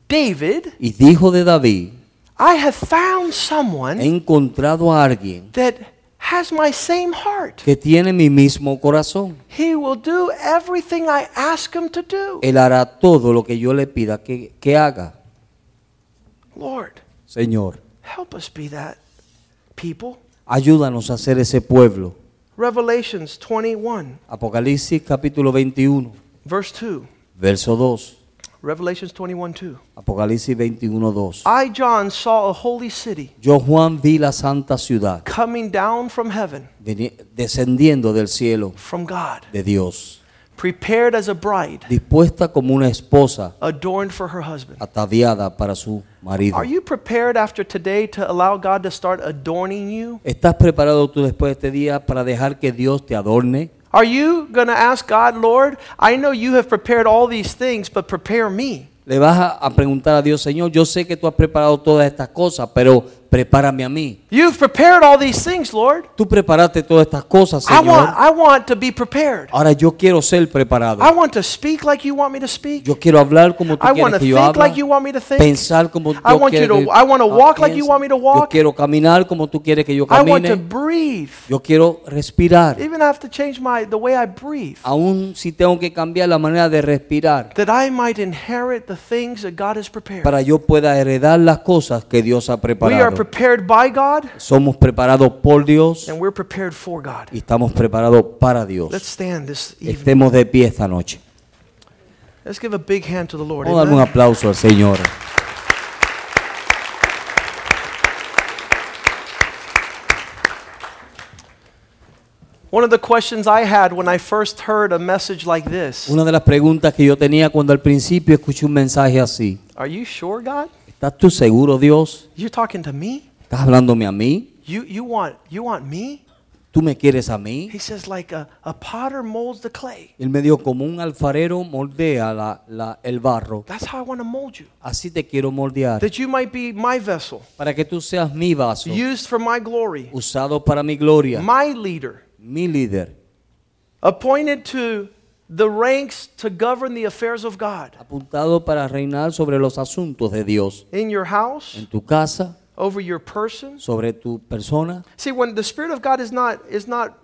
David, Y dijo de David, I have found someone. he encontrado a alguien that has my same heart. que tiene mi mismo corazón. He will do everything I ask him to do. Él hará todo lo que yo le pida que, que haga. Lord, Señor, help us be that people. ayúdanos a ser ese pueblo. Revelations 21, Apocalipsis capítulo 21, verse 2. verso 2. Revelations 21, 2. Apocalipsis 21, 2. I, John, saw a holy city Yo Juan vi la santa ciudad coming down from heaven, descendiendo del cielo from God, de Dios, prepared as a bride, dispuesta como una esposa, adorned for her husband. ataviada para su marido. Are you prepared after today to allow God to start adorning you? ¿Estás preparado tú después de este día para dejar que Dios te adorne? Are you going to ask God, Lord, I know you have prepared all these things, but prepare me? Le vas a, preguntar a Dios, Señor, yo sé que tú has preparado todas estas cosas, pero prepárame a mí. You've prepared all these things, Lord. Tú preparaste todas estas cosas, I want, Señor. I want to be prepared. Ahora yo quiero ser preparado. I want to speak like you want me to speak. Yo quiero hablar como tú I want to quieres que yo think hable. like you want me to think. Pensar como I yo want you to- que I want to ah, walk like you want me to Yo walk. quiero caminar como tú quieres que yo I want to camine. breathe. Yo quiero respirar. Even have to change my the way I breathe. Aún si tengo que cambiar la manera de respirar That I might inherit the things that God has prepared. para yo pueda heredar las cosas que Dios ha preparado. Prepared by God Somos preparados por Dios and we're prepared for God. y estamos preparados para Dios. Let's stand this evening. Estemos de pie esta noche. Let's give a big hand to the Lord. Vamos a darle un Amen. aplauso al Señor. One of the questions I had when I first heard a message like this Una de las preguntas que yo tenía cuando al principio escuché un mensaje así. Are you sure, God? ¿Estás tú seguro, Dios? You're talking to me? ¿Estás hablándome a mí? You, you, want, you want me? ¿Tú me quieres a mí? He says, like a, a potter molds the clay. Él me dijo, como un alfarero moldea la- la- el barro. That's how I want to mold you. Así te quiero moldear. That you might be my vessel, Para que tú seas mi vaso, used for my glory, usado para mi gloria, my leader, mi líder, appointed to the ranks to govern the affairs of God apuntado para reinar sobre los asuntos de Dios. in your house, En tu casa, over your person. sobre tu persona. See, when the Spirit of God is not, is not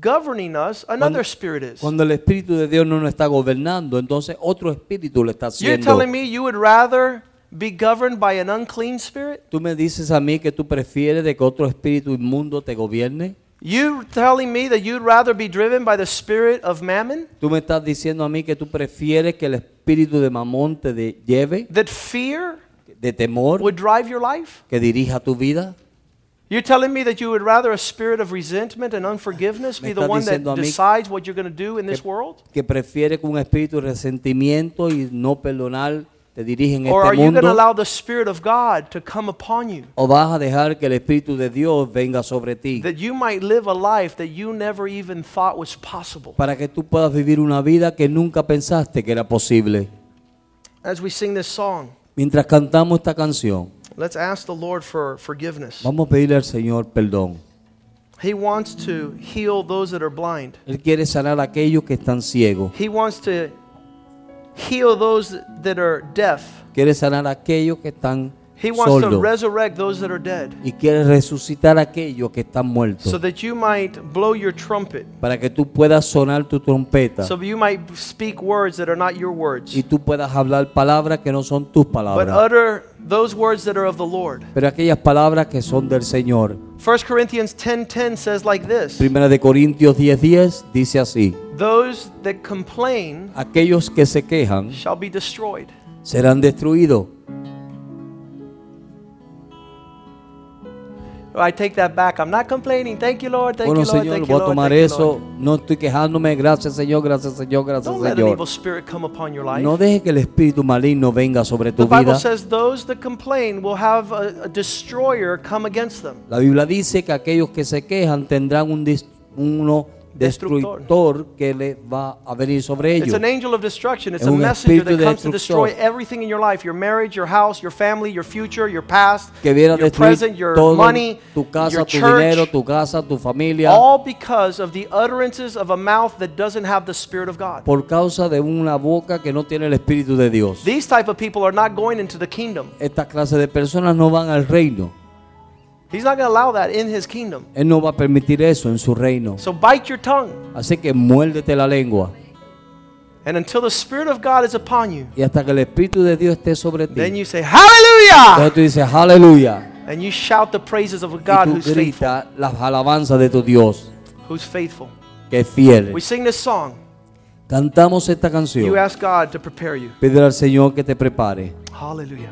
governing us, another spirit is. Cuando el Espíritu de Dios no nos está gobernando, entonces otro espíritu lo está You're haciendo. telling me you would rather be governed by an unclean spirit? Tú me dices a mí que tú prefieres de que otro espíritu inmundo te gobierne. You telling me that you'd rather be driven by the spirit of mammon? Tú me estás diciendo a mí que tú prefieres que el espíritu de mamón te de- lleve, That fear de temor, would drive your life? que dirija tu vida. You're telling me that you would rather a spirit of resentment and unforgiveness Me be the estás one that diciendo a mí decides what you're going to do in this world? que prefiere un espíritu de resentimiento y no perdonar te dirija en Or este are you going to mundo? allow the Spirit of God to come upon you? ¿O vas a dejar que el espíritu de Dios venga sobre ti That you might live a life that you never even thought was possible. para que tú puedas vivir una vida que nunca pensaste que era posible? As we sing this song, Mientras cantamos esta canción, let's ask the Lord for forgiveness. vamos a pedirle al Señor perdón. He wants to heal those that are blind. Él quiere sanar a aquellos que están ciegos. He wants to heal those that are deaf. Quiere sanar a aquellos que están He wants to sordos. resurrect those that are dead Y quiere resucitar a aquellos que están muertos. so that you might blow your trumpet, Para que tú puedas sonar tu trompeta. so you might speak words that are not your words, Y tú puedas hablar palabras que no son tus but palabras. utter those words that are of the Lord. Pero aquellas palabras que son del Señor. 1 Corinthians 10:10 says like this: Primera de Corintios 10:10 dice así. Those that complain Aquellos que se quejan shall be destroyed. serán destruidos. I take that back. I'm not complaining. Thank you, Lord. Thank Bueno, you, Lord. Señor, Thank voy a tomar Thank eso. No estoy quejándome. Gracias, Señor. Gracias, Señor. Gracias, Don't let an Señor. evil spirit come upon your life. No deje que el espíritu maligno venga sobre tu vida. La Biblia dice que aquellos que se quejan tendrán un uno Destructor. que le va a venir sobre It's ellos. an angel of destruction. It's Es a messenger that comes to destroy everything in your life your marriage, your house, your family, your future, your past, Que viene a your present, your todo money, tu casa, your tu dinero, tu casa, tu familia. All because of the utterances of a mouth that doesn't have the Spirit of God. por causa de una boca que no tiene el Espíritu de Dios. These type of people are not going into the kingdom. Esta clase de personas no van al reino. He's not going to allow that in his kingdom. Él no va a permitir eso en su reino. So bite your tongue. Así que muérdete la lengua. And until the Spirit of God is upon you, Y hasta que el Espíritu de Dios esté sobre ti. then you say, Hallelujah! Entonces tú dices, aleluya. And you shout the praises of a Y God tú who's faithful. gritas las alabanzas de tu Dios, Who's faithful. que es fiel. We sing this song. Cantamos esta You canción. ask God to prepare you. Pídele al Señor que te prepare. Hallelujah.